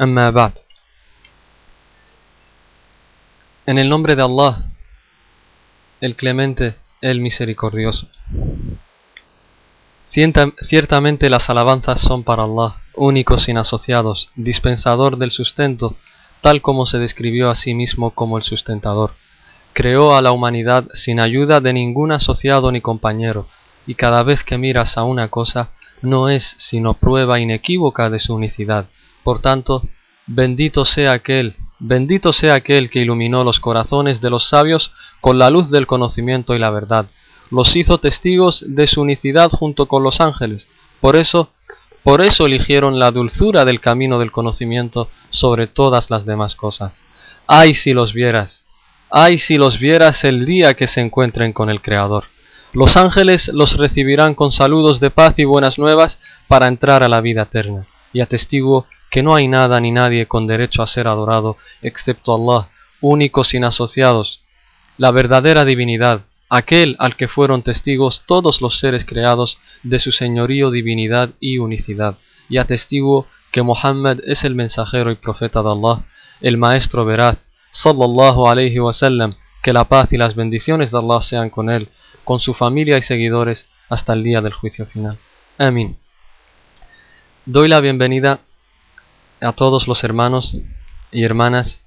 أما بعد En el nombre de Allah, el clemente, el misericordioso. Ciertamente las alabanzas son para Allah, único sin asociados, dispensador del sustento, tal como se describió a sí mismo como el sustentador. Creó a la humanidad sin ayuda de ningún asociado ni compañero, y cada vez que miras a una cosa, no es sino prueba inequívoca de su unicidad. por tanto, bendito sea aquel, bendito sea aquel que iluminó los corazones de los sabios con la luz del conocimiento y la verdad. Los hizo testigos de su unicidad junto con los ángeles. Por eso, por eso eligieron la dulzura del camino del conocimiento sobre todas las demás cosas. Ay si los vieras, ay si los vieras el día que se encuentren con el Creador. Los ángeles los recibirán con saludos de paz y buenas nuevas para entrar a la vida eterna. Y atestiguo que no hay nada ni nadie con derecho a ser adorado excepto Allah, único sin asociados, la verdadera divinidad, aquel al que fueron testigos todos los seres creados de su señorío, divinidad y unicidad. Y atestiguo que Muhammad es el mensajero y profeta de Allah, el maestro veraz, sallallahu alayhi wasallam, que la paz y las bendiciones de Allah sean con él, con su familia y seguidores hasta el día del juicio final. Amén. Doy la bienvenida a todos los hermanos y hermanas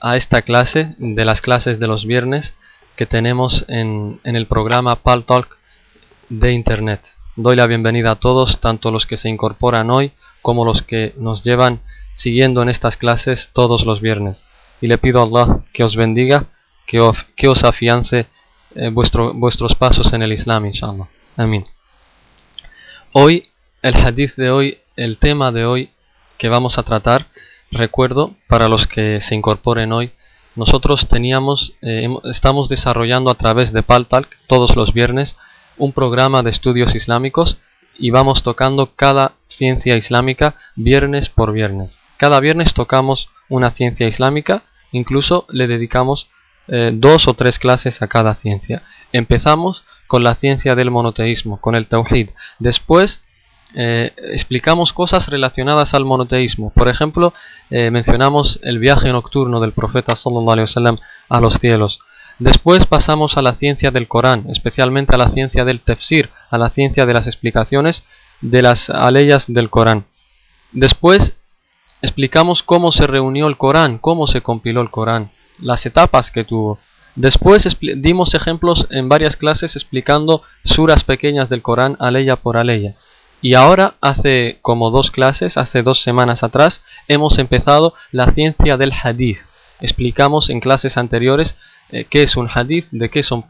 a esta clase de las clases de los viernes que tenemos en, el programa Pal Talk de Internet. Doy la bienvenida a todos, tanto los que se incorporan hoy como los que nos llevan siguiendo en estas clases todos los viernes. Y le pido a Allah que os bendiga, que os, que os afiance eh, vuestros pasos en el Islam, inshallah. Amén. Hoy, el hadith de hoy, el tema de hoy que vamos a tratar, recuerdo para los que se incorporen hoy, nosotros teníamos, eh, estamos desarrollando a través de Paltalk todos los viernes un programa de estudios islámicos y vamos tocando cada ciencia islámica viernes por viernes. Cada viernes tocamos una ciencia islámica, incluso le dedicamos eh, dos o tres clases a cada ciencia. Empezamos con la ciencia del monoteísmo, con el Tawhid. Después eh, explicamos cosas relacionadas al monoteísmo. Por ejemplo, eh, mencionamos el viaje nocturno del profeta sallallahu alaihi wasallam a los cielos. Después pasamos a la ciencia del Corán, especialmente a la ciencia del tefsir, a la ciencia de las explicaciones de las aleyas del Corán. Después explicamos cómo se reunió el Corán, cómo se compiló el Corán, las etapas que tuvo. Después dimos ejemplos en varias clases explicando suras pequeñas del Corán, aleya por aleya. Y ahora, hace como dos clases, hace dos semanas atrás, hemos empezado la ciencia del hadith. Explicamos en clases anteriores eh, qué es un hadith, de qué, son,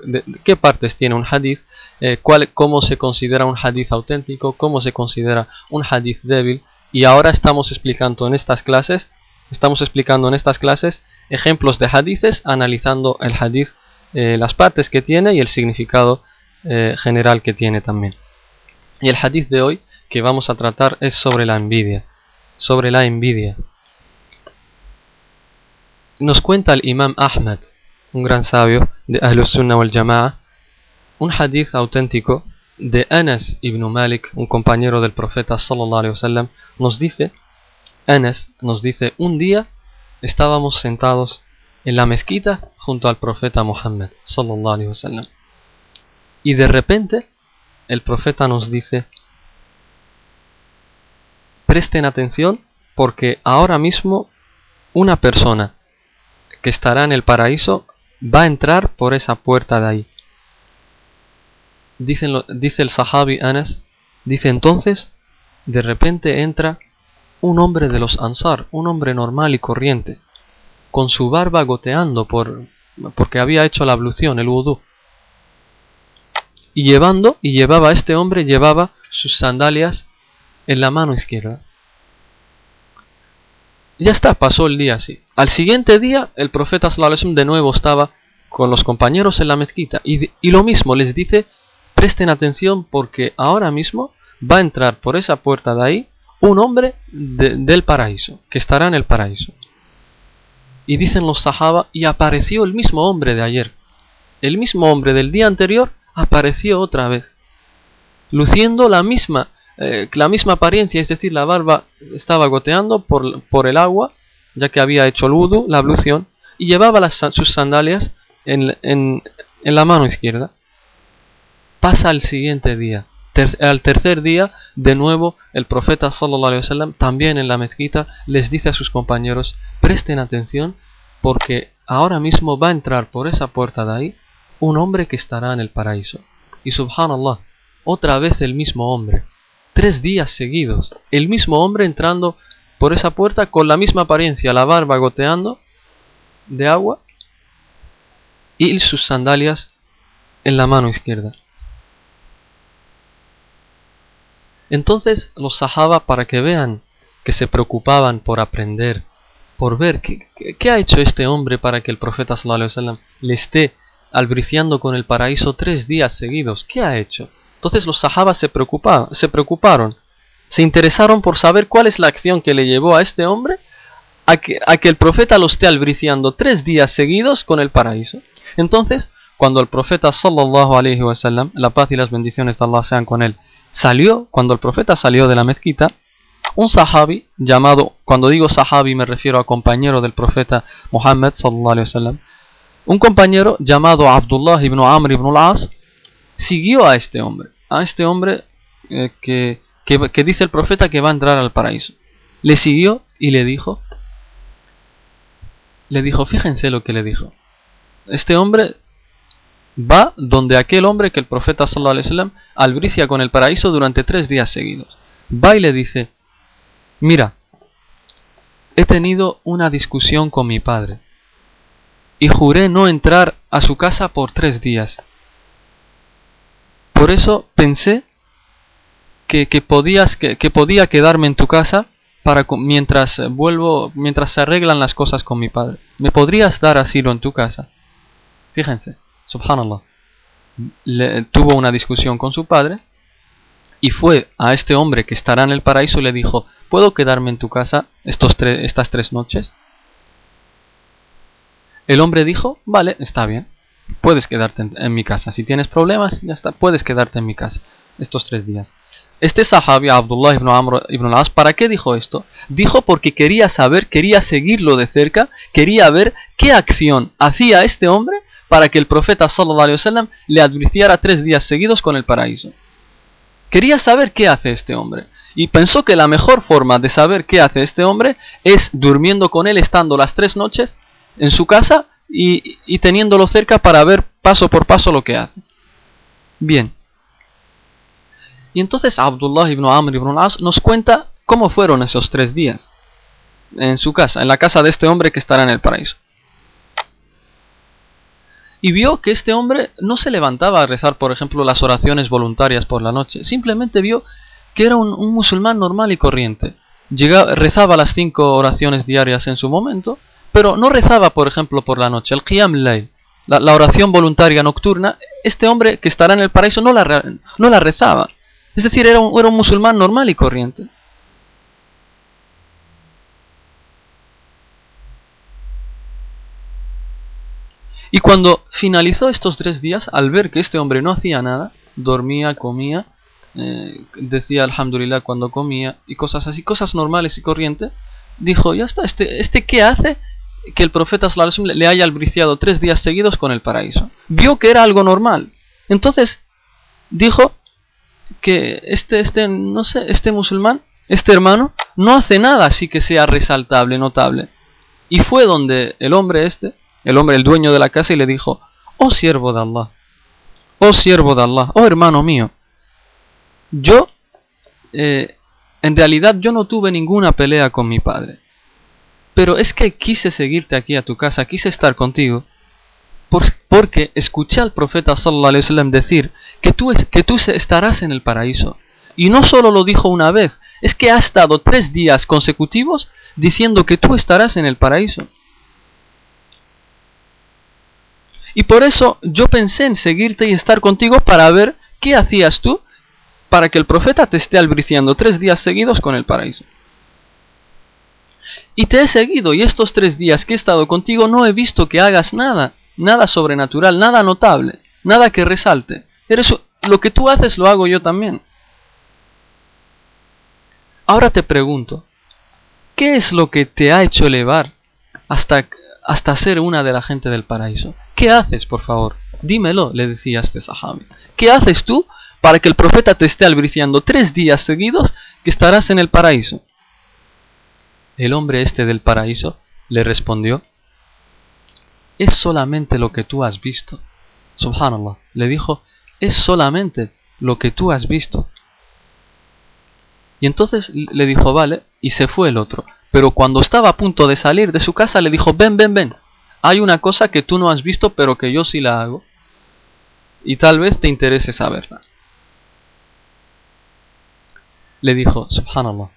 qué partes tiene un hadith, eh, cuál, cómo se considera un hadith auténtico, cómo se considera un hadith débil. Y ahora estamos explicando en estas clases, estamos explicando en estas clases ejemplos de hadithes, analizando el hadith, eh, las partes que tiene y el significado general que tiene también. Y el hadith de hoy que vamos a tratar es sobre la envidia. Sobre la envidia. Nos cuenta el Imam Ahmad, un gran sabio de Ahlus Sunnah wal Jama'a, un hadith auténtico de Anas ibn Malik, un compañero del profeta sallallahu alaihi wasallam, nos dice, Anas nos dice, un día estábamos sentados en la mezquita junto al profeta Muhammad sallallahu alaihi wasallam. Y de repente el profeta nos dice, presten atención porque ahora mismo una persona que estará en el paraíso va a entrar por esa puerta de ahí. dice el Sahabi Anas, dice entonces, de repente entra un hombre de los Ansar, un hombre normal y corriente, con su barba goteando por, porque había hecho la ablución, el vudú y llevando, y llevaba este hombre, llevaba sus sandalias en la mano izquierda. Ya está, pasó el día así. Al siguiente día, el profeta sallallahu de nuevo estaba con los compañeros en la mezquita y, y lo mismo les dice, presten atención porque ahora mismo va a entrar por esa puerta de ahí un hombre del paraíso, que estará en el paraíso. Y dicen los sahaba, y apareció el mismo hombre de ayer. El mismo hombre del día anterior apareció otra vez, luciendo la misma, eh, la misma apariencia, es decir, la barba estaba goteando por, por el agua, ya que había hecho el wudu, la ablución, y llevaba las, sus sandalias en, en, en la mano izquierda. Pasa el siguiente día, al tercer día, de nuevo, el profeta sallallahu alaihi wasallam, también en la mezquita, les dice a sus compañeros, presten atención, porque ahora mismo va a entrar por esa puerta de ahí un hombre que estará en el paraíso. Y subhanallah, otra vez el mismo hombre. Tres días seguidos, el mismo hombre entrando por esa puerta con la misma apariencia, la barba goteando de agua y sus sandalias en la mano izquierda. Entonces los sahaba, para que vean que se preocupaban por aprender, por ver qué, ha hecho este hombre para que el profeta sallallahu le esté albriciando con el paraíso tres días seguidos, ¿qué ha hecho? Entonces los sahabas se preocuparon, se preocuparon, se interesaron por saber cuál es la acción que le llevó a este hombre a que, a que el profeta lo esté albriciando tres días seguidos con el paraíso. Entonces, cuando el profeta sallallahu alaihi wasallam, la paz y las bendiciones de Allah sean con él, salió, cuando el profeta salió de la mezquita, un sahabi llamado, cuando digo sahabi me refiero a compañero del profeta Muhammad sallallahu alaihi wasallam, un compañero llamado Abdullah ibn Amr ibn al-As siguió a este hombre, a este hombre eh, que, que dice el profeta que va a entrar al paraíso. Le siguió y le dijo, le dijo, fíjense lo que le dijo. Este hombre va donde aquel hombre que el profeta sallallahu alaihi wasallam albricia con el paraíso durante tres días seguidos. Va y le dice, mira, he tenido una discusión con mi padre y juré no entrar a su casa por tres días. Por eso pensé que, podías, que, que, podía quedarme en tu casa para mientras vuelvo, mientras se arreglan las cosas con mi padre. ¿Me podrías dar asilo en tu casa? Fíjense. Subhanallah. tuvo una discusión con su padre y fue a este hombre que estará en el paraíso y le dijo, ¿puedo quedarme en tu casa estos estas tres noches? El hombre dijo, vale, está bien, puedes quedarte en, mi casa. Si tienes problemas, ya está, puedes quedarte en mi casa estos tres días. Este sahabi, Abdullah ibn Amr ibn al-As, ¿para qué dijo esto? Dijo porque quería saber, quería seguirlo de cerca, quería ver qué acción hacía este hombre para que el profeta sallallahu alaihi wasallam le advirtiera tres días seguidos con el paraíso. Quería saber qué hace este hombre y pensó que la mejor forma de saber qué hace este hombre es durmiendo con él estando las tres noches en su casa y, y teniéndolo cerca para ver paso por paso lo que hace. Bien. Y entonces Abdullah ibn Amr ibn al-As nos cuenta cómo fueron esos tres días en su casa, en la casa de este hombre que estará en el paraíso y vio que este hombre no se levantaba a rezar, por ejemplo, las oraciones voluntarias por la noche. Simplemente vio que era un, musulmán normal y corriente. rezaba las cinco oraciones diarias en su momento, pero no rezaba, por ejemplo, por la noche. El Qiyam la, oración voluntaria nocturna, este hombre que estará en el paraíso no la, no rezaba. Es decir, era un, era un musulmán normal y corriente. Y cuando finalizó estos tres días, al ver que este hombre no hacía nada, dormía, comía, eh, decía alhamdulillah cuando comía y cosas así, cosas normales y corrientes, dijo, ya está, este, este ¿qué hace? Que el profeta le haya albriciado tres días seguidos con el paraíso. Vio que era algo normal. Entonces dijo que este, este, no sé, este musulmán, este hermano, no hace nada así que sea resaltable, notable. Y fue donde el hombre este el hombre, el dueño de la casa, y le dijo, oh siervo de Allah, oh siervo de Allah, oh hermano mío, yo, eh, en realidad yo no tuve ninguna pelea con mi padre, pero es que quise seguirte aquí a tu casa, quise estar contigo, porque escuché al profeta sallallahu alaihi decir que tú, que tú estarás en el paraíso. Y no solo lo dijo una vez, es que ha estado tres días consecutivos diciendo que tú estarás en el paraíso. Y por eso yo pensé en seguirte y estar contigo para ver qué hacías tú para que el profeta te esté albriciando tres días seguidos con el paraíso. Y te he seguido y estos tres días que he estado contigo no he visto que hagas nada, nada sobrenatural, nada notable, nada que resalte. Eres, lo que tú haces lo hago yo también. Ahora te pregunto, ¿qué es lo que te ha hecho elevar hasta, hasta ser una de la gente del paraíso? ¿Qué haces, por favor? Dímelo, le decía este sahabi. ¿Qué haces tú para que el profeta te esté albriciando tres días seguidos que estarás en el paraíso? El hombre este del paraíso le respondió, es solamente lo que tú has visto. Subhanallah, le dijo, es solamente lo que tú has visto. Y entonces le dijo, vale, y se fue el otro. Pero cuando estaba a punto de salir de su casa, le dijo, ven, ven, ven, hay una cosa que tú no has visto, pero que yo sí la hago. Y tal vez te interese saberla. Le dijo, subhanallah,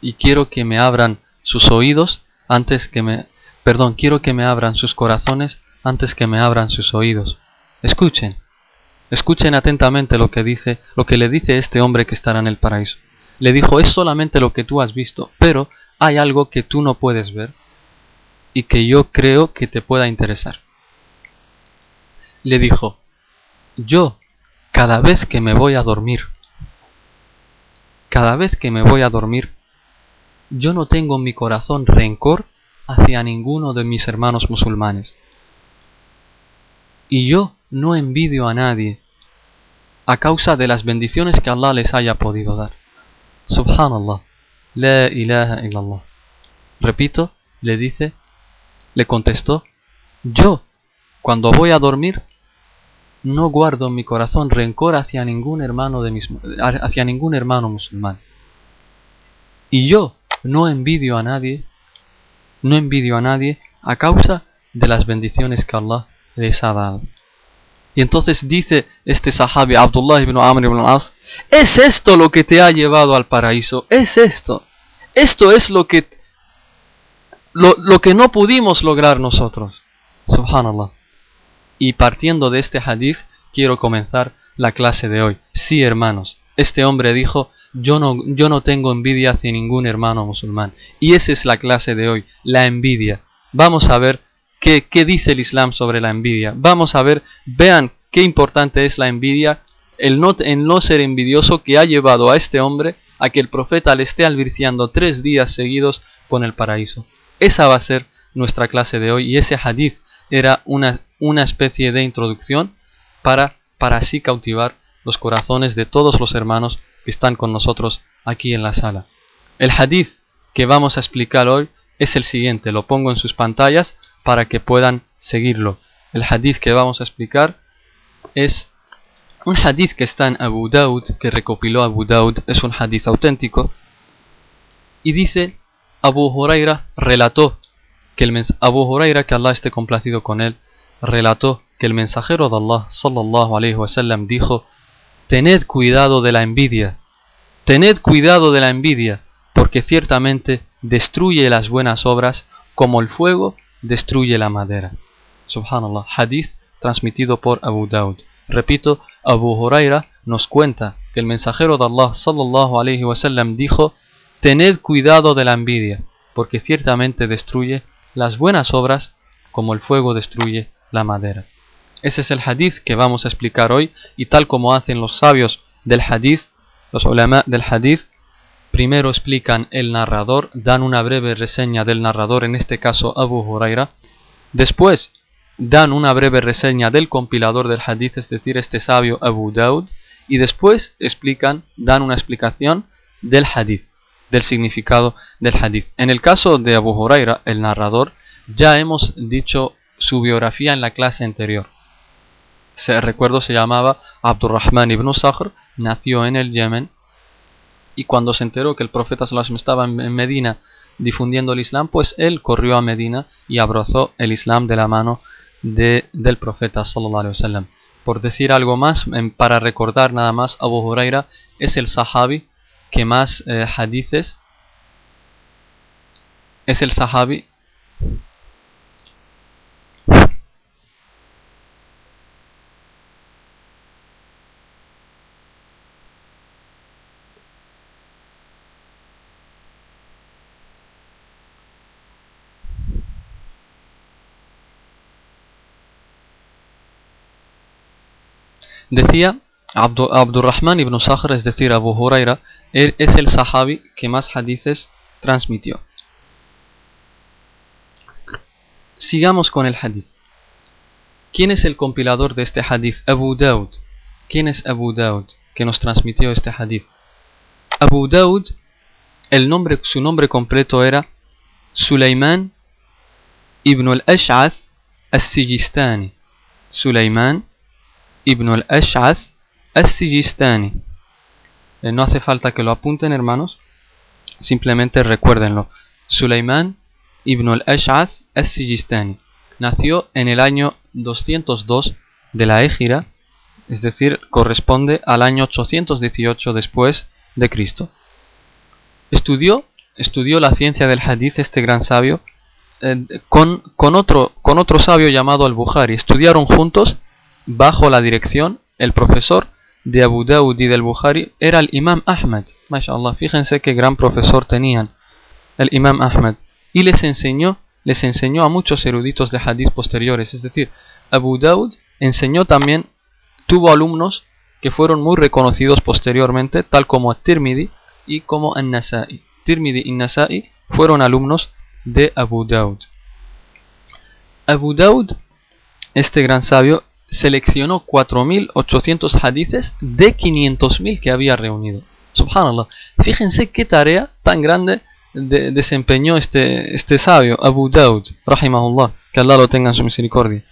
y quiero que me abran sus oídos antes que me... Perdón, quiero que me abran sus corazones antes que me abran sus oídos. Escuchen, escuchen atentamente lo que dice, lo que le dice este hombre que estará en el paraíso. Le dijo, es solamente lo que tú has visto, pero hay algo que tú no puedes ver y que yo creo que te pueda interesar. Le dijo, yo, cada vez que me voy a dormir, cada vez que me voy a dormir, yo no tengo en mi corazón rencor hacia ninguno de mis hermanos musulmanes. Y yo no envidio a nadie a causa de las bendiciones que Allah les haya podido dar. Subhanallah, la ilaha illallah. Repito, le dice, le contestó, yo, cuando voy a dormir, no guardo en mi corazón rencor hacia ningún hermano de mis, hacia ningún hermano musulmán. Y yo no envidio a nadie, no envidio a nadie a causa de las bendiciones que Allah les ha dado. Y entonces dice este sahabi Abdullah ibn Amr ibn As, es esto lo que te ha llevado al paraíso, es esto. Esto es lo que lo, que no pudimos lograr nosotros. Subhanallah. Y partiendo de este hadith, quiero comenzar la clase de hoy. Sí, hermanos, este hombre dijo, yo no, yo no tengo envidia hacia ningún hermano musulmán. Y esa es la clase de hoy, la envidia. Vamos a ver qué, qué dice el Islam sobre la envidia. Vamos a ver, vean qué importante es la envidia, el no, el no ser envidioso que ha llevado a este hombre a que el profeta le esté alvirciando tres días seguidos con el paraíso. Esa va a ser nuestra clase de hoy y ese hadith era una, una especie de introducción para, para así cautivar los corazones de todos los hermanos que están con nosotros aquí en la sala. El hadith que vamos a explicar hoy es el siguiente, lo pongo en sus pantallas para que puedan seguirlo. El hadith que vamos a explicar es un hadith que está en Abu Daud, que recopiló Abu Daud, es un hadith auténtico, y dice Abu Huraira relató que el Abu Huraira que Allah esté complacido con él relató que el mensajero de Allah sallallahu alaihi wasallam dijo Tened cuidado de la envidia. Tened cuidado de la envidia porque ciertamente destruye las buenas obras como el fuego destruye la madera. Subhanallah. Hadith transmitido por Abu Daud. Repito Abu Huraira nos cuenta que el mensajero de Allah sallallahu alaihi wasallam dijo Tened cuidado de la envidia, porque ciertamente destruye las buenas obras como el fuego destruye la madera. Ese es el hadith que vamos a explicar hoy y tal como hacen los sabios del hadith, los ulama del hadith, primero explican el narrador, dan una breve reseña del narrador, en este caso Abu Huraira, después dan una breve reseña del compilador del hadith, es decir, este sabio Abu Daud, y después explican, dan una explicación del hadith del significado del hadith. En el caso de Abu Huraira, el narrador, ya hemos dicho su biografía en la clase anterior. Se, recuerdo se llamaba Abdurrahman ibn Sakhr, nació en el Yemen y cuando se enteró que el profeta Sallallahu estaba en Medina difundiendo el Islam, pues él corrió a Medina y abrazó el Islam de la mano de, del profeta Sallallahu Por decir algo más, para recordar nada más, Abu Huraira es el sahabi que más eh, hadices es el sahabi Decía Abdurrahman ibn Sakhr, es decir, Abu Huraira, es el sahabi que más hadices transmitió. Sigamos con el hadith. ¿Quién es el compilador de este hadith? Abu Daud. ¿Quién es Abu Daud que nos transmitió este hadith? Abu Daud, el nombre, su nombre completo era Sulaiman ibn al-Ash'ath al-Sijistani. Sulaiman ibn al-Ash'ath al-Sijistani. Eh, no hace falta que lo apunten, hermanos. Simplemente recuérdenlo. Sulaiman ibn al-Ash'ath al-Sijistani. Nació en el año 202 de la Égira, es decir, corresponde al año 818 después de Cristo. Estudió, estudió la ciencia del hadith este gran sabio eh, con, con, otro, con otro sabio llamado al-Bukhari. Estudiaron juntos bajo la dirección, el profesor de Abu Dawud y del Bukhari era el Imam Ahmad. MashaAllah, fíjense qué gran profesor tenían, el Imam Ahmad. Y les enseñó, les enseñó a muchos eruditos de hadith posteriores. Es decir, Abu Dawud enseñó también, tuvo alumnos que fueron muy reconocidos posteriormente, tal como Tirmidhi y como An-Nasa'i. Tirmidhi y Nasa'i fueron alumnos de Abu Dawud. Abu Dawud, este gran sabio, seleccionó 4.800 hadices de 500.000 que había reunido. Subhanallah. Fíjense qué tarea tan grande desempeñó este, este sabio, Abu Daud, rahimahullah, que Allah lo tenga en su misericordia.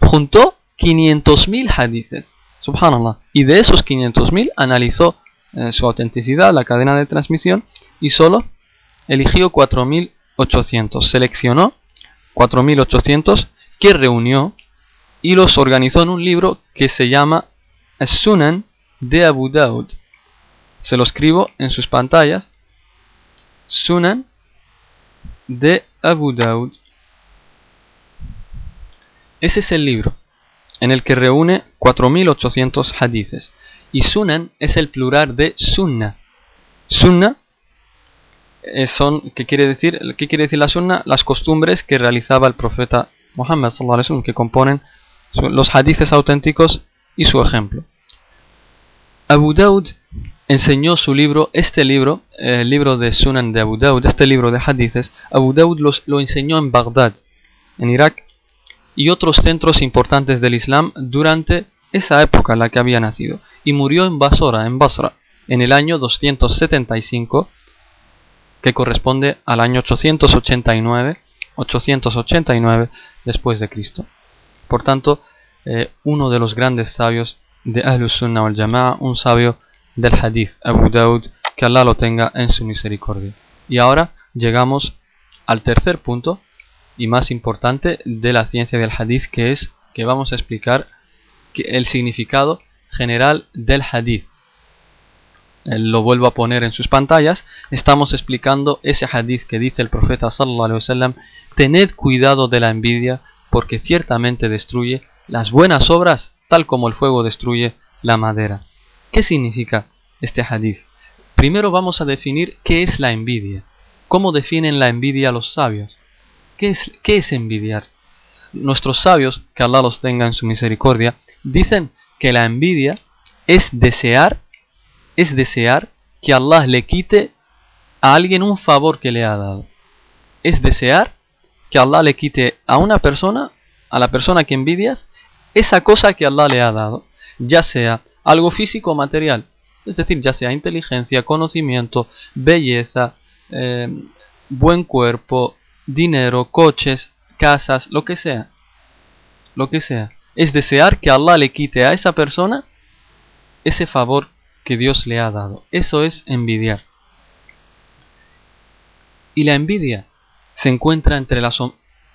Juntó 500.000 hadices. Subhanallah. Y de esos 500.000 analizó eh, su autenticidad, la cadena de transmisión, y solo eligió 4.800. Seleccionó 4.800 que reunió y los organizó en un libro que se llama Sunan de Abu Daud. Se lo escribo en sus pantallas. Sunan de Abu Daud. Ese es el libro en el que reúne 4800 hadices. Y Sunan es el plural de Sunna. Sunna eh, son, ¿qué quiere decir? ¿Qué quiere decir la Sunna? Las costumbres que realizaba el profeta Muhammad que componen los hadices auténticos y su ejemplo. Abu Daud enseñó su libro, este libro, el libro de Sunan de Abu Daud, este libro de hadices, Abu Daud lo enseñó en Bagdad, en Irak, y otros centros importantes del Islam durante esa época en la que había nacido, y murió en Basora, en Basra, en el año 275, que corresponde al año 889, 889 después de Cristo. Por tanto, eh, uno de los grandes sabios de Ahlus Sunnah wal Jama'a, un sabio del Hadith, Abu Daud, que Allah lo tenga en su misericordia. Y ahora llegamos al tercer punto y más importante de la ciencia del Hadith, que es que vamos a explicar el significado general del Hadith. Eh, lo vuelvo a poner en sus pantallas. Estamos explicando ese Hadith que dice el profeta sallallahu alaihi wasallam: Tened cuidado de la envidia porque ciertamente destruye las buenas obras tal como el fuego destruye la madera. ¿Qué significa este hadith? Primero vamos a definir qué es la envidia. ¿Cómo definen la envidia los sabios? ¿Qué es, qué es envidiar? Nuestros sabios, que Allah los tenga en su misericordia, dicen que la envidia es desear, es desear que Allah le quite a alguien un favor que le ha dado. Es desear que Allah le quite a una persona, a la persona que envidias, esa cosa que Allah le ha dado, ya sea algo físico o material, es decir, ya sea inteligencia, conocimiento, belleza, eh, buen cuerpo, dinero, coches, casas, lo que sea. Lo que sea. Es desear que Allah le quite a esa persona ese favor que Dios le ha dado. Eso es envidiar. Y la envidia se encuentra entre las,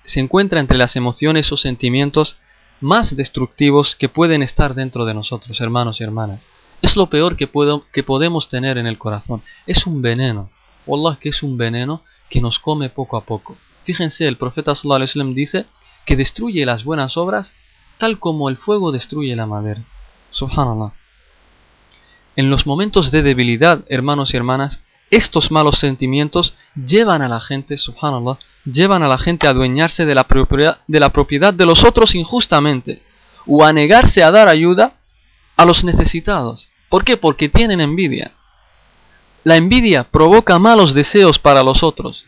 se encuentra entre las emociones o sentimientos más destructivos que pueden estar dentro de nosotros, hermanos y hermanas. Es lo peor que, puedo, que podemos tener en el corazón. Es un veneno. Wallah que es un veneno que nos come poco a poco. Fíjense, el profeta sallallahu alaihi wasallam dice que destruye las buenas obras tal como el fuego destruye la madera. Subhanallah. En los momentos de debilidad, hermanos y hermanas, estos malos sentimientos llevan a la gente, subhanallah, llevan a la gente a adueñarse de la propiedad de, los otros injustamente o a negarse a dar ayuda a los necesitados. ¿Por qué? Porque tienen envidia. La envidia provoca malos deseos para los otros.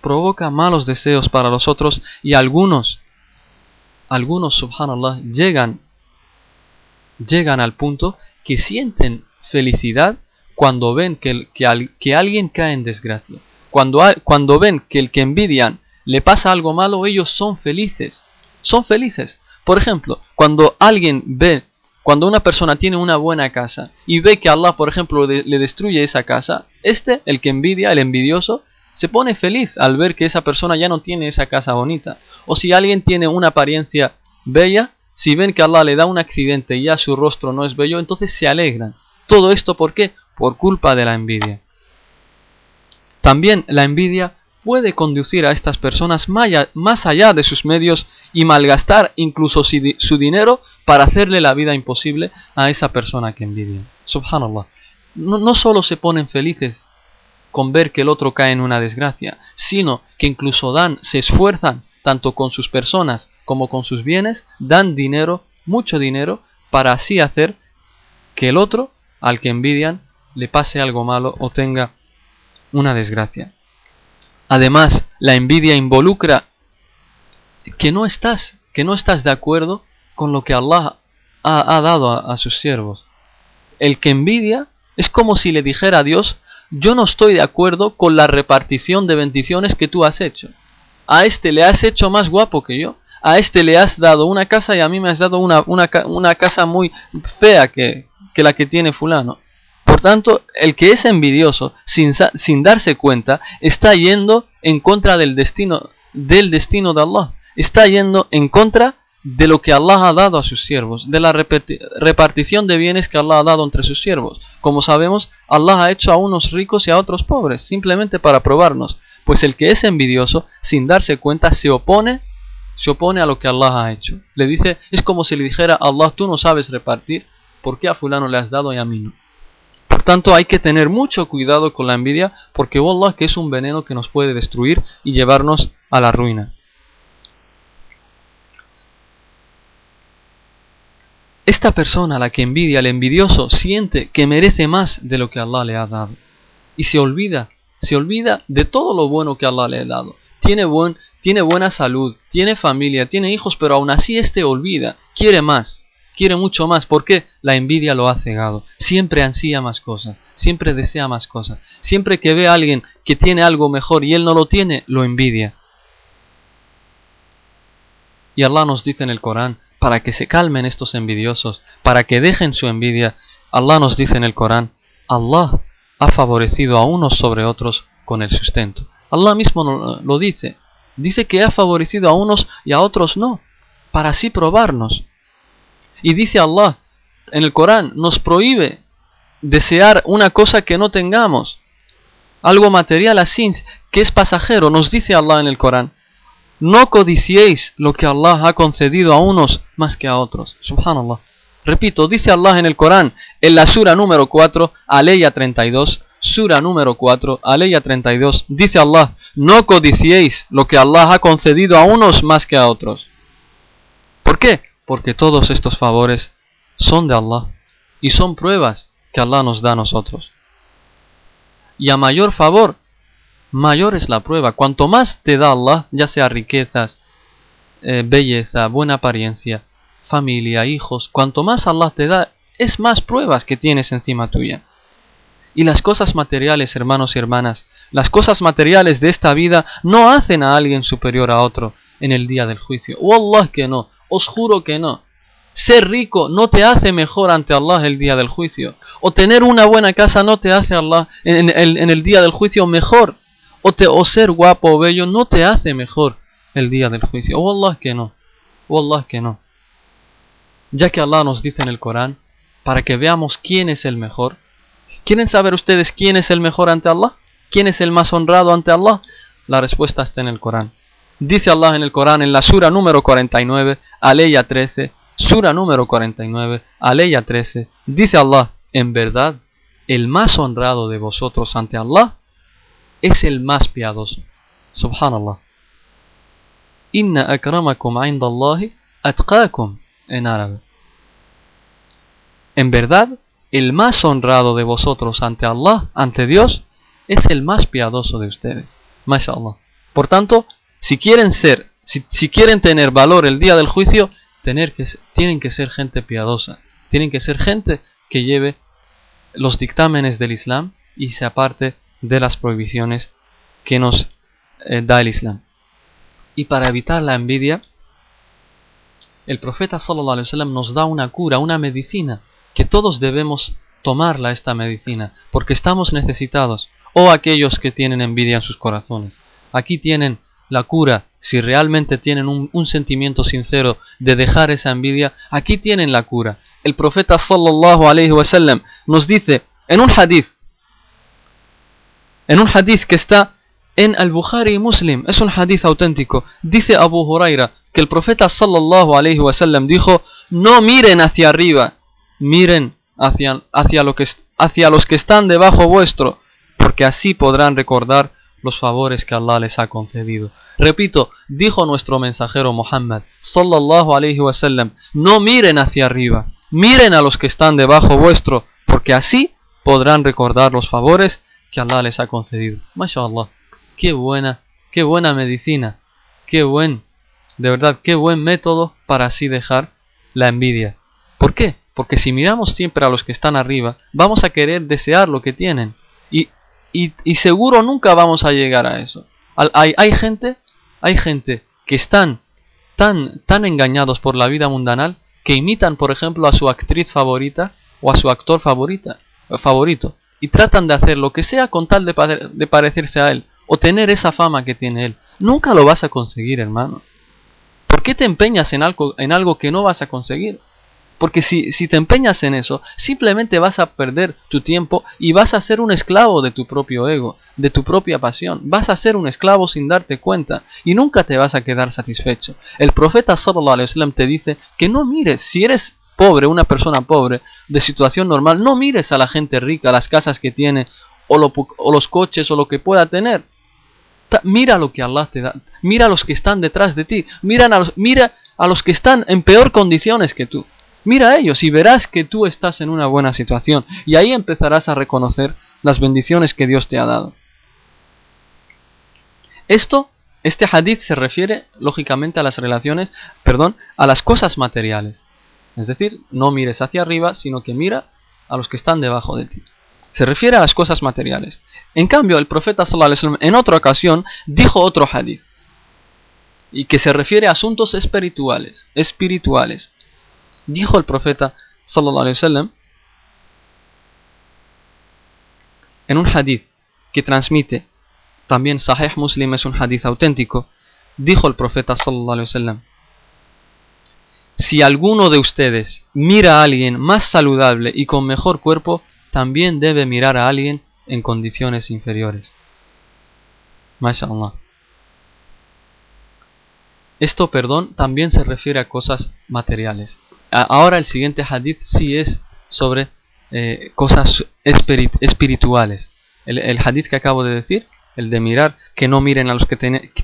Provoca malos deseos para los otros y algunos, algunos, subhanallah, llegan, llegan al punto que sienten felicidad cuando ven que, que, alguien cae en desgracia. Cuando, cuando ven que el que envidian le pasa algo malo, ellos son felices. Son felices. Por ejemplo, cuando alguien ve, cuando una persona tiene una buena casa y ve que Allah, por ejemplo, le destruye esa casa, este, el que envidia, el envidioso, se pone feliz al ver que esa persona ya no tiene esa casa bonita. O si alguien tiene una apariencia bella, si ven que Allah le da un accidente y ya su rostro no es bello, entonces se alegran. Todo esto ¿por qué? Por culpa de la envidia. También la envidia puede conducir a estas personas más allá de sus medios y malgastar incluso su dinero para hacerle la vida imposible a esa persona que envidia. Subhanallah. No, no solo se ponen felices con ver que el otro cae en una desgracia, sino que incluso dan, se esfuerzan tanto con sus personas como con sus bienes, dan dinero, mucho dinero, para así hacer que el otro, al que envidian, le pase algo malo o tenga una desgracia. Además, la envidia involucra que no estás, que no estás de acuerdo con lo que Allah ha, dado a, sus siervos. El que envidia es como si le dijera a Dios, yo no estoy de acuerdo con la repartición de bendiciones que tú has hecho a este le has hecho más guapo que yo, a este le has dado una casa y a mí me has dado una, una, casa muy fea que, que, la que tiene fulano. Tanto, el que es envidioso, sin, sin darse cuenta, está yendo en contra del destino, del destino de Allah. Está yendo en contra de lo que Allah ha dado a sus siervos, de la repartición de bienes que Allah ha dado entre sus siervos. Como sabemos, Allah ha hecho a unos ricos y a otros pobres, simplemente para probarnos. Pues el que es envidioso, sin darse cuenta, se opone, se opone a lo que Allah ha hecho. Le dice, es como si le dijera, Allah, tú no sabes repartir, ¿por qué a fulano le has dado y a mí no? Tanto, hay que tener mucho cuidado con la envidia, porque Allah que es un veneno que nos puede destruir y llevarnos a la ruina. Esta persona, la que envidia, el envidioso, siente que merece más de lo que Allah le ha dado y se olvida se olvida de todo lo bueno que Allah le ha dado. Tiene, tiene buena salud, tiene familia, tiene hijos, pero aún así este olvida, quiere más, quiere mucho más. ¿Por qué? La envidia lo ha cegado. Siempre ansía más cosas, siempre desea más cosas. Siempre que ve a alguien que tiene algo mejor y él no lo tiene, lo envidia. Y Allah nos dice en el Corán, para que se calmen estos envidiosos, para que dejen su envidia, Allah nos dice en el Corán, Allah ha favorecido a unos sobre otros con el sustento. Allah mismo lo dice. Dice que ha favorecido a unos y a otros no, para así probarnos. Y dice Allah en el Corán, nos prohíbe desear una cosa que no tengamos. Algo material así, que es pasajero, nos dice Allah en el Corán. No codiciéis lo que Allah ha concedido a unos más que a otros. Subhanallah. Repito, dice Allah en el Corán, en la sura número 4, aleya 32, sura número 4, aleya 32, dice Allah, no codiciéis lo que Allah ha concedido a unos más que a otros. ¿Por qué? Porque todos estos favores son de Allah y son pruebas que Allah nos da a nosotros. Y a mayor favor, mayor es la prueba. Cuanto más te da Allah, ya sea riquezas, eh, belleza, buena apariencia, familia, hijos, cuanto más Allah te da, es más pruebas que tienes encima tuya. Y las cosas materiales, hermanos y hermanas, las cosas materiales de esta vida no hacen a alguien superior a otro en el día del juicio. Allah que no, os juro que no. Ser rico no te hace mejor ante Allah el día del juicio. O tener una buena casa no te hace Allah en, el, día del juicio mejor. O, te, o ser guapo o bello no te hace mejor el día del juicio. Allah que no. Allah que no ya que Allah nos dice en el Corán, para que veamos quién es el mejor. ¿Quieren saber ustedes quién es el mejor ante Allah? ¿Quién es el más honrado ante Allah? La respuesta está en el Corán. Dice Allah en el Corán en la sura número 49, aleya 13, sura número 49, aleya 13, dice Allah, en verdad, el más honrado de vosotros ante Allah es el más piadoso. Subhanallah. Inna akramakum indallahi atqakum en árabe. En verdad, el más honrado de vosotros ante Allah, ante Dios, es el más piadoso de ustedes. MashaAllah. Por tanto, si quieren ser, si, quieren tener valor el día del juicio, tener que, tienen que ser gente piadosa. Tienen que ser gente que lleve los dictámenes del Islam y se aparte de las prohibiciones que nos eh, da el Islam. Y para evitar la envidia, el profeta sallallahu alaihi wasallam nos da una cura, una medicina, que todos debemos tomarla esta medicina, porque estamos necesitados, o aquellos que tienen envidia en sus corazones. Aquí tienen la cura, si realmente tienen un, sentimiento sincero de dejar esa envidia, aquí tienen la cura. El profeta sallallahu alaihi wasallam nos dice en un hadith, en un hadith que está en al-Bukhari Muslim, es un hadith auténtico, dice Abu Huraira que el profeta sallallahu alaihi wasallam dijo, no miren hacia arriba, miren hacia, hacia, lo que, hacia los que están debajo vuestro, porque así podrán recordar los favores que Allah les ha concedido. Repito, dijo nuestro mensajero Muhammad sallallahu alaihi wasallam, no miren hacia arriba, miren a los que están debajo vuestro, porque así podrán recordar los favores que Allah les ha concedido. MashaAllah, qué buena, qué buena medicina, qué buen, de verdad, qué buen método para así dejar la envidia. ¿Por qué? Porque si miramos siempre a los que están arriba, vamos a querer desear lo que tienen. Y y, seguro nunca vamos a llegar a eso. Hay, hay, gente, hay gente que están tan, tan engañados por la vida mundanal que imitan, por ejemplo, a su actriz favorita o a su actor favorita, favorito y tratan de hacer lo que sea con tal de, de parecerse a él o tener esa fama que tiene él. Nunca lo vas a conseguir, hermano. ¿Por qué te empeñas en algo, en algo que no vas a conseguir? Porque si, si, te empeñas en eso, simplemente vas a perder tu tiempo y vas a ser un esclavo de tu propio ego, de tu propia pasión. Vas a ser un esclavo sin darte cuenta y nunca te vas a quedar satisfecho. El profeta sallallahu alaihi wasallam te dice que no mires, si eres pobre, una persona pobre, de situación normal, no mires a la gente rica, las casas que tiene o, los coches o lo que pueda tener. mira lo que Allah te da, mira a los que están detrás de ti, mira a los, mira a los que están en peor condiciones que tú. Mira a ellos y verás que tú estás en una buena situación y ahí empezarás a reconocer las bendiciones que Dios te ha dado. Esto, este hadith se refiere lógicamente a las relaciones, perdón, a las cosas materiales. Es decir, no mires hacia arriba, sino que mira a los que están debajo de ti. Se refiere a las cosas materiales. En cambio, el profeta sallallahu en otra ocasión dijo otro hadith y que se refiere a asuntos espirituales, espirituales. Dijo el profeta sallallahu alaihi wasallam en un hadith que transmite también Sahih Muslim es un hadith auténtico, dijo el profeta sallallahu alaihi wasallam si alguno de ustedes mira a alguien más saludable y con mejor cuerpo, también debe mirar a alguien en condiciones inferiores. MashaAllah. Esto, perdón, también se refiere a cosas materiales. Ahora el siguiente hadith sí es sobre eh, cosas espirituales. El, hadith que acabo de decir, el de mirar, que no miren a los que,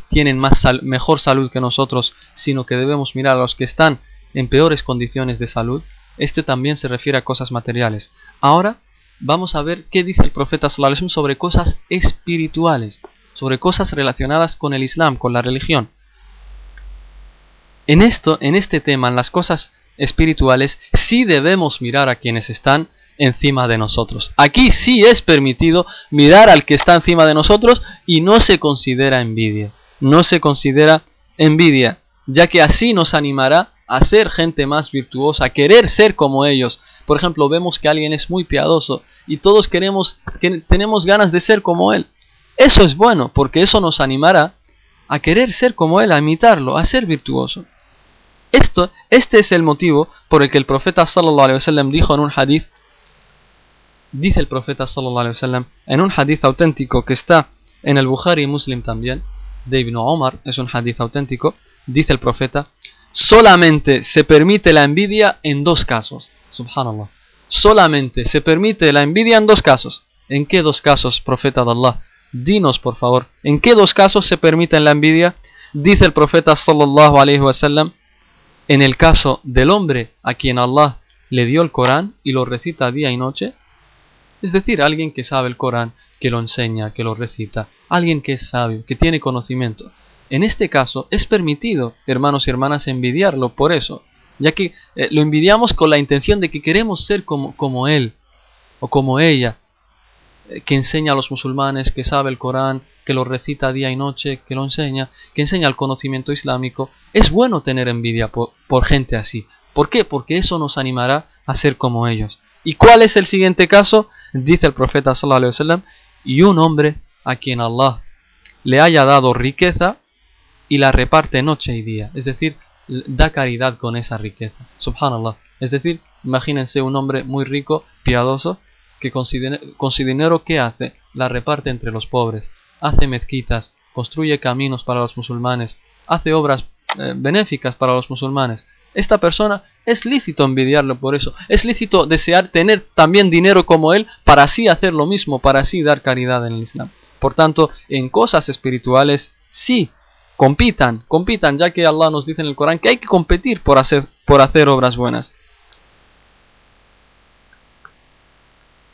tienen más mejor salud que nosotros, sino que debemos mirar a los que están en peores condiciones de salud, este también se refiere a cosas materiales. Ahora vamos a ver qué dice el profeta sallallahu sobre cosas espirituales, sobre cosas relacionadas con el Islam, con la religión. En esto, en este tema, en las cosas espirituales, sí debemos mirar a quienes están encima de nosotros. Aquí sí es permitido mirar al que está encima de nosotros y no se considera envidia. No se considera envidia, ya que así nos animará a ser gente más virtuosa, a querer ser como ellos. Por ejemplo, vemos que alguien es muy piadoso y todos queremos que tenemos ganas de ser como él. Eso es bueno, porque eso nos animará a querer ser como él, a imitarlo, a ser virtuoso. Esto, este es el motivo por el que el profeta sallallahu alaihi wasallam dijo en un hadith, dice el profeta sallallahu alaihi wasallam en un hadith auténtico que está en el Bukhari Muslim también, de Ibn Omar, es un hadith auténtico, dice el profeta, solamente se permite la envidia en dos casos. Subhanallah. Solamente se permite la envidia en dos casos. ¿En qué dos casos, profeta de Allah? Dinos, por favor, ¿en qué dos casos se permite la envidia? Dice el profeta sallallahu alaihi wasallam, en el caso del hombre a quien Allah le dio el Corán y lo recita día y noche, es decir, alguien que sabe el Corán, que lo enseña, que lo recita, alguien que es sabio, que tiene conocimiento. En este caso es permitido, hermanos y hermanas, envidiarlo por eso, ya que eh, lo envidiamos con la intención de que queremos ser como, como él o como ella, eh, que enseña a los musulmanes, que sabe el Corán, que lo recita día y noche, que lo enseña, que enseña el conocimiento islámico. Es bueno tener envidia por, gente así. ¿Por qué? Porque eso nos animará a ser como ellos. ¿Y cuál es el siguiente caso? Dice el profeta sallallahu alaihi wasallam, y un hombre a quien Allah le haya dado riqueza y la reparte noche y día, es decir, da caridad con esa riqueza. Subhanallah. Es decir, imagínense un hombre muy rico, piadoso, que con su dinero ¿qué hace? La reparte entre los pobres, hace mezquitas, construye caminos para los musulmanes, hace obras eh, benéficas para los musulmanes. Esta persona es lícito envidiarlo por eso, es lícito desear tener también dinero como él para así hacer lo mismo, para así dar caridad en el Islam. Por tanto, en cosas espirituales sí, compitan, compitan, ya que Allah nos dice en el Corán que hay que competir por hacer, por hacer obras buenas.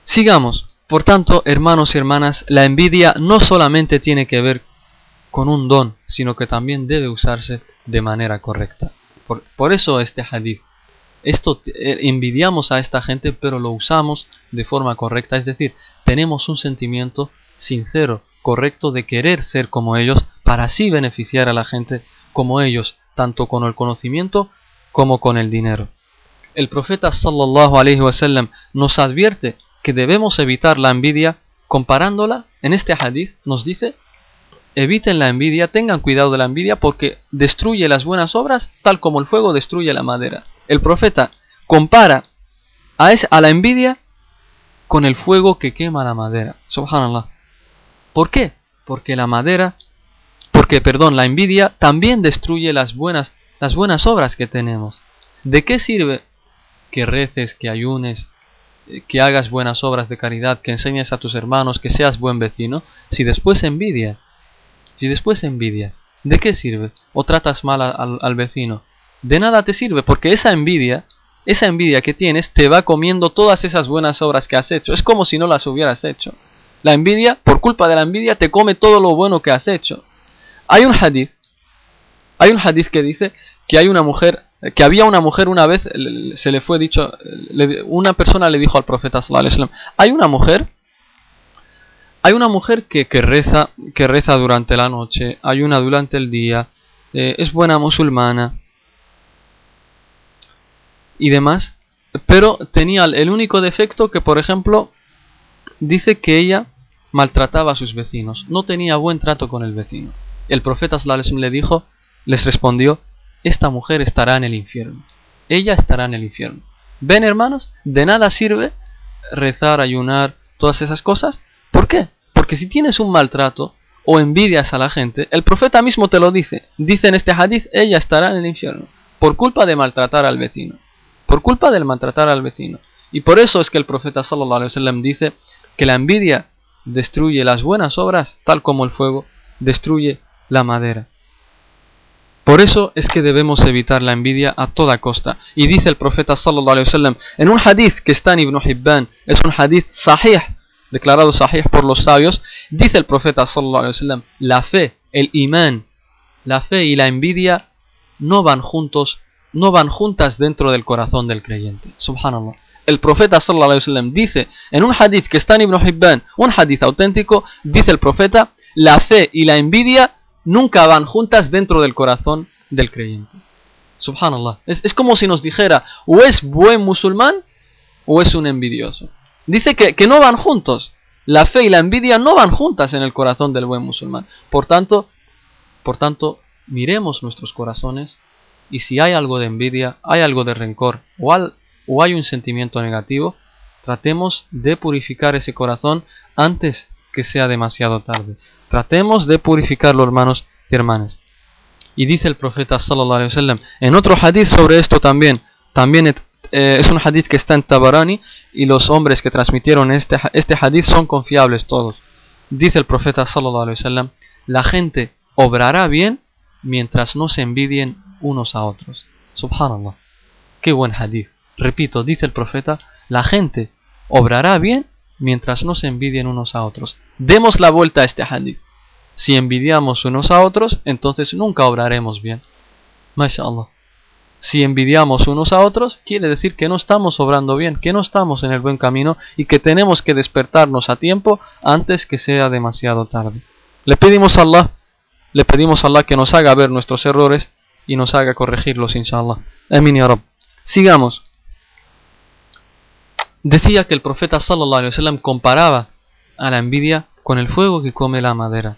Sigamos. Por tanto, hermanos y hermanas, la envidia no solamente tiene que ver con un don, sino que también debe usarse de manera correcta. Por, eso este hadith. Esto eh, envidiamos a esta gente, pero lo usamos de forma correcta, es decir, tenemos un sentimiento sincero, correcto de querer ser como ellos para así beneficiar a la gente como ellos, tanto con el conocimiento como con el dinero. El profeta sallallahu alaihi wasallam nos advierte que debemos evitar la envidia comparándola, en este hadith nos dice, eviten la envidia, tengan cuidado de la envidia porque destruye las buenas obras tal como el fuego destruye la madera. El profeta compara a, a la envidia con el fuego que quema la madera. Subhanallah. ¿Por qué? Porque la madera, porque perdón, la envidia también destruye las buenas, las buenas obras que tenemos. ¿De qué sirve que reces, que ayunes, que hagas buenas obras de caridad, que enseñes a tus hermanos, que seas buen vecino, si después envidias, si después envidias, ¿de qué sirve? ¿O tratas mal al, vecino? De nada te sirve, porque esa envidia, esa envidia que tienes, te va comiendo todas esas buenas obras que has hecho. Es como si no las hubieras hecho. La envidia, por culpa de la envidia, te come todo lo bueno que has hecho. Hay un hadith, hay un hadith que dice que hay una mujer que había una mujer una vez, se le fue dicho, una persona le dijo al profeta sallallahu hay una mujer, hay una mujer que, que, reza, que reza durante la noche, hay una durante el día, eh, es buena musulmana y demás, pero tenía el único defecto que, por ejemplo, dice que ella maltrataba a sus vecinos, no tenía buen trato con el vecino. El profeta sallallahu le dijo, les respondió, esta mujer estará en el infierno. Ella estará en el infierno. ¿Ven, hermanos? De nada sirve rezar, ayunar, todas esas cosas. ¿Por qué? Porque si tienes un maltrato o envidias a la gente, el profeta mismo te lo dice. Dice en este hadith, ella estará en el infierno. Por culpa de maltratar al vecino. Por culpa del maltratar al vecino. Y por eso es que el profeta sallallahu alaihi wasallam dice que la envidia destruye las buenas obras, tal como el fuego destruye la madera. Por eso es que debemos evitar la envidia a toda costa. Y dice el profeta sallallahu alaihi wasallam en un hadith que está en Ibn Hibban, es un hadith sahih, declarado sahih por los sabios, dice el profeta sallallahu alaihi wasallam, la fe, el imán, la fe y la envidia no van juntos, no van juntas dentro del corazón del creyente. Subhanallah. El profeta sallallahu alaihi wasallam dice en un hadith que está en Ibn Hibban, un hadith auténtico, dice el profeta, la fe y la envidia nunca van juntas dentro del corazón del creyente. Subhanallah. Es, como si nos dijera, o es buen musulmán o es un envidioso. Dice que, que no van juntos. La fe y la envidia no van juntas en el corazón del buen musulmán. Por tanto, por tanto, miremos nuestros corazones Y si hay algo de envidia, hay algo de rencor o, o hay un sentimiento negativo, tratemos de purificar ese corazón antes que sea demasiado tarde. Tratemos de purificarlo, hermanos y hermanas. Y dice el profeta sallallahu alaihi wasallam en otro hadith sobre esto también, también eh, es un hadith que está en Tabarani y los hombres que transmitieron este, este hadith son confiables todos. Dice el profeta sallallahu alaihi wasallam, la gente obrará bien mientras no se envidien unos a otros. Subhanallah. Qué buen hadith. Repito, dice el profeta, la gente obrará bien mientras no se envidien unos a otros. Demos la vuelta a este hadith. Si envidiamos unos a otros, entonces nunca obraremos bien. MashaAllah. Si envidiamos unos a otros, quiere decir que no estamos obrando bien, que no estamos en el buen camino y que tenemos que despertarnos a tiempo antes que sea demasiado tarde. Le pedimos a Allah, le pedimos a Allah que nos haga ver nuestros errores y nos haga corregirlos, inshallah. Amin ya Rab. Sigamos. Decía que el profeta sallallahu alaihi wasallam comparaba a la envidia con el fuego que come la madera.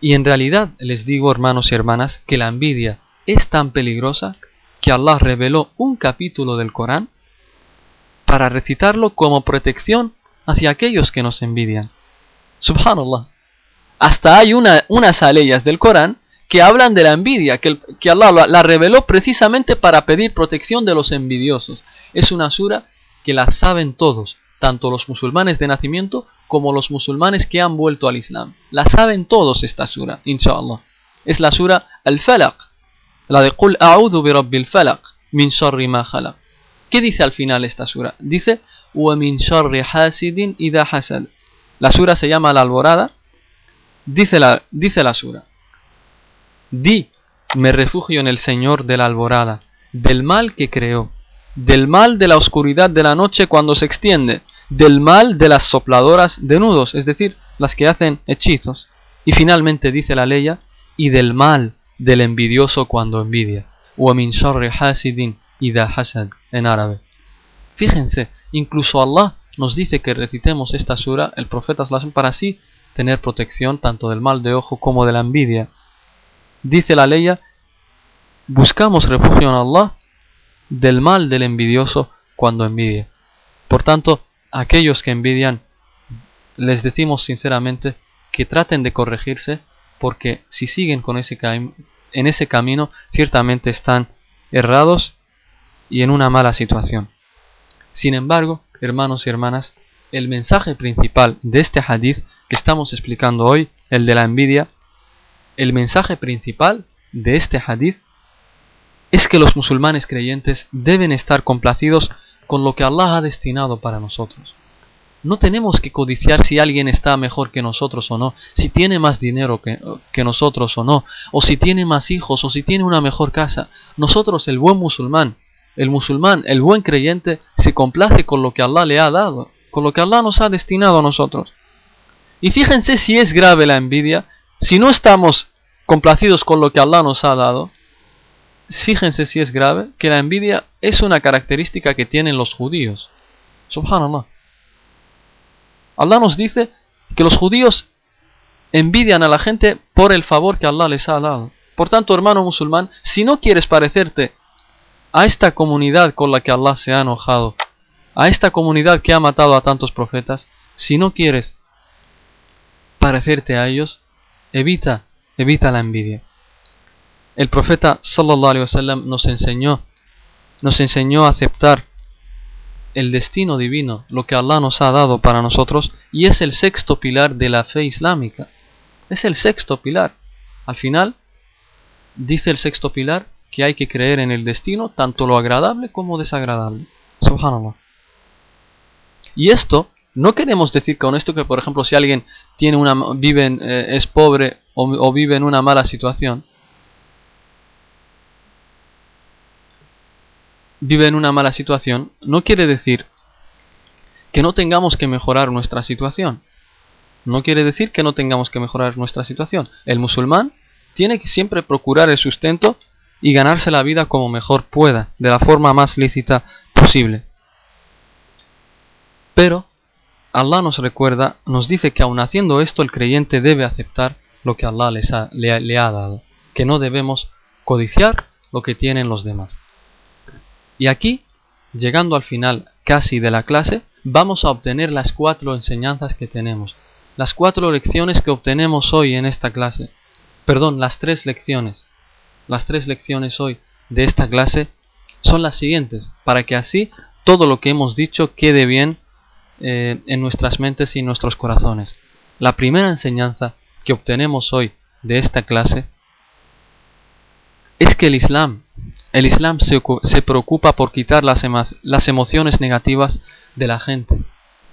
Y en realidad les digo, hermanos y hermanas, que la envidia es tan peligrosa que Allah reveló un capítulo del Corán para recitarlo como protección hacia aquellos que nos envidian. Subhanallah. Hasta hay una, unas aleyas del Corán que hablan de la envidia, que, que Allah la, reveló precisamente para pedir protección de los envidiosos. Es una sura que la saben todos, tanto los musulmanes de nacimiento como los musulmanes que han vuelto al Islam. La saben todos esta sura, inshallah. Es la sura Al-Falaq, la de Qul a'udhu bi rabbil falaq min sharri ma. ¿Qué dice al final esta sura? Dice wa min sharri hasidin idha hasad. La sura se llama La Alborada. Dice la, dice la sura Di, me refugio en el Señor de la alborada, del mal que creó, del mal de la oscuridad de la noche cuando se extiende, del mal de las sopladoras de nudos, es decir, las que hacen hechizos. Y finalmente dice la ley, y del mal del envidioso cuando envidia. En árabe. Fíjense, incluso Allah nos dice que recitemos esta sura, el profeta para así tener protección tanto del mal de ojo como de la envidia. Dice la ley, buscamos refugio en Allah del mal del envidioso cuando envidia. Por tanto, aquellos que envidian, les decimos sinceramente que traten de corregirse porque si siguen con ese en ese camino, ciertamente están errados y en una mala situación. Sin embargo, hermanos y hermanas, el mensaje principal de este hadith que estamos explicando hoy, el de la envidia, el mensaje principal de este hadith es que los musulmanes creyentes deben estar complacidos con lo que Allah ha destinado para nosotros. No tenemos que codiciar si alguien está mejor que nosotros o no, si tiene más dinero que, nosotros o no, o si tiene más hijos o si tiene una mejor casa. Nosotros, el buen musulmán, el musulmán, el buen creyente, se complace con lo que Allah le ha dado, con lo que Allah nos ha destinado a nosotros. Y fíjense si es grave la envidia si no estamos complacidos con lo que Allah nos ha dado, fíjense si es grave que la envidia es una característica que tienen los judíos. Subhanallah. Allah nos dice que los judíos envidian a la gente por el favor que Allah les ha dado. Por tanto, hermano musulmán, si no quieres parecerte a esta comunidad con la que Allah se ha enojado, a esta comunidad que ha matado a tantos profetas, si no quieres parecerte a ellos, Evita, evita la envidia. El profeta sallallahu alaihi wasallam nos enseñó nos enseñó a aceptar el destino divino, lo que Allah nos ha dado para nosotros y es el sexto pilar de la fe islámica. Es el sexto pilar. Al final dice el sexto pilar que hay que creer en el destino, tanto lo agradable como desagradable. Subhanallah. Y esto no queremos decir con esto que, por ejemplo, si alguien tiene una, vive eh, es pobre o, vive en una mala situación, vive en una mala situación, no quiere decir que no tengamos que mejorar nuestra situación. No quiere decir que no tengamos que mejorar nuestra situación. El musulmán tiene que siempre procurar el sustento y ganarse la vida como mejor pueda, de la forma más lícita posible. Pero Allah nos recuerda, nos dice que aun haciendo esto el creyente debe aceptar lo que Allah les le, ha dado, que no debemos codiciar lo que tienen los demás. Y aquí, llegando al final casi de la clase, vamos a obtener las cuatro enseñanzas que tenemos, las cuatro lecciones que obtenemos hoy en esta clase. Perdón, las tres lecciones. Las tres lecciones hoy de esta clase son las siguientes, para que así todo lo que hemos dicho quede bien eh, en nuestras mentes y nuestros corazones. La primera enseñanza que obtenemos hoy de esta clase es que el Islam, el Islam se, preocupa por quitar las, las emociones negativas de la gente,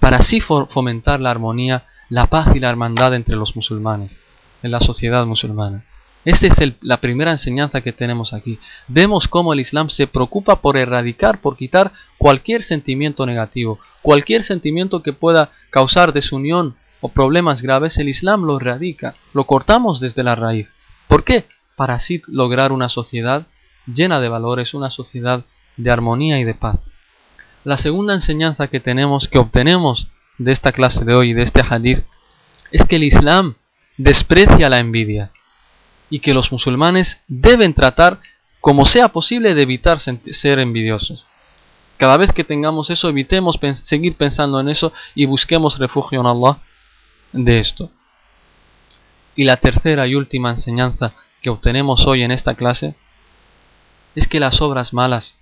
para así fomentar la armonía, la paz y la hermandad entre los musulmanes, en la sociedad musulmana. Esta es la primera enseñanza que tenemos aquí. Vemos cómo el Islam se preocupa por erradicar, por quitar cualquier sentimiento negativo, cualquier sentimiento que pueda causar desunión o problemas graves, el Islam lo erradica, lo cortamos desde la raíz. ¿Por qué? Para así lograr una sociedad llena de valores, una sociedad de armonía y de paz. La segunda enseñanza que tenemos, que obtenemos de esta clase de hoy, de este hadith, es que el Islam desprecia la envidia y que los musulmanes deben tratar como sea posible de evitar ser envidiosos. Cada vez que tengamos eso, evitemos seguir pensando en eso y busquemos refugio en Allah de esto. Y la tercera y última enseñanza que obtenemos hoy en esta clase es que las obras malas,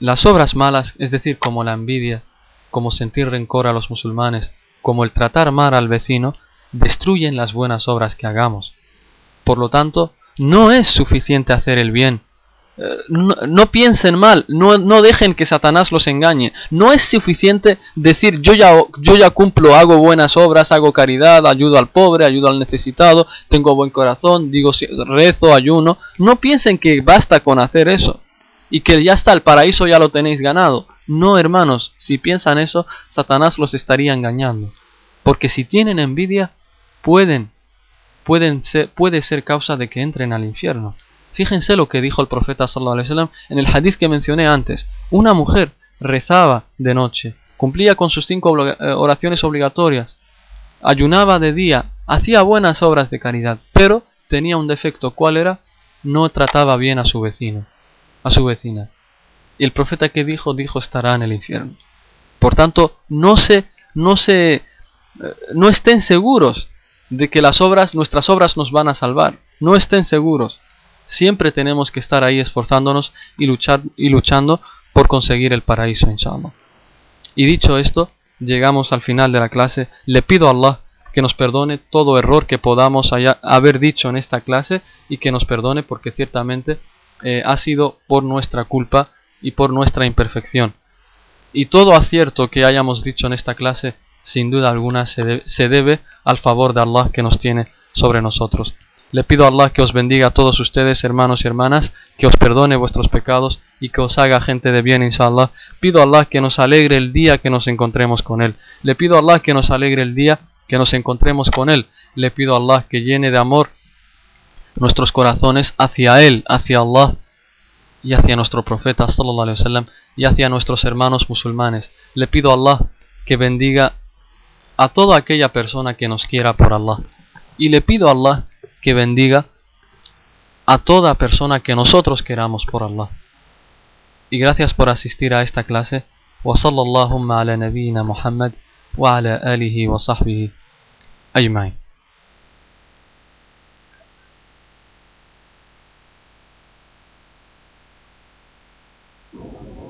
las obras malas, es decir, como la envidia, como sentir rencor a los musulmanes, como el tratar mal al vecino, destruyen las buenas obras que hagamos. Por lo tanto, no es suficiente hacer el bien. Eh, no, piensen mal, no, no, dejen que Satanás los engañe. No es suficiente decir yo ya, yo ya cumplo, hago buenas obras, hago caridad, ayudo al pobre, ayudo al necesitado, tengo buen corazón, digo rezo, ayuno. No piensen que basta con hacer eso y que ya está, el paraíso ya lo tenéis ganado. No, hermanos, si piensan eso, Satanás los estaría engañando. Porque si tienen envidia, pueden pueden puede ser causa de que entren al infierno. Fíjense lo que dijo el profeta sallallahu alaihi wasallam en el hadith que mencioné antes. Una mujer rezaba de noche, cumplía con sus cinco eh, oraciones obligatorias, ayunaba de día, hacía buenas obras de caridad, pero tenía un defecto. ¿Cuál era? No trataba bien a su vecino, a su vecina. Y el profeta que dijo, dijo estará en el infierno. Por tanto, no se, no se, eh, no estén seguros de que las obras, nuestras obras nos van a salvar. No estén seguros. Siempre tenemos que estar ahí esforzándonos y, luchar, y luchando por conseguir el paraíso, inshallah. Y dicho esto, llegamos al final de la clase. Le pido a Allah que nos perdone todo error que podamos haber dicho en esta clase y que nos perdone porque ciertamente eh, ha sido por nuestra culpa y por nuestra imperfección. Y todo acierto que hayamos dicho en esta clase sin duda alguna se, debe al favor de Allah que nos tiene sobre nosotros. Le pido a Allah que os bendiga a todos ustedes, hermanos y hermanas, que os perdone vuestros pecados y que os haga gente de bien, inshallah. Pido a Allah que nos alegre el día que nos encontremos con Él. Le pido a Allah que nos alegre el día que nos encontremos con Él. Le pido a Allah que llene de amor nuestros corazones hacia Él, hacia Allah y hacia nuestro profeta sallallahu alaihi wasallam y hacia nuestros hermanos musulmanes. Le pido a Allah que bendiga a toda aquella persona que nos quiera por Allah. Y le pido a Allah que bendiga a toda persona que nosotros queramos por Allah. Y gracias por asistir a esta clase. Ala nabiyina Muhammad wa ala alihi wa sahbihi ajma'in.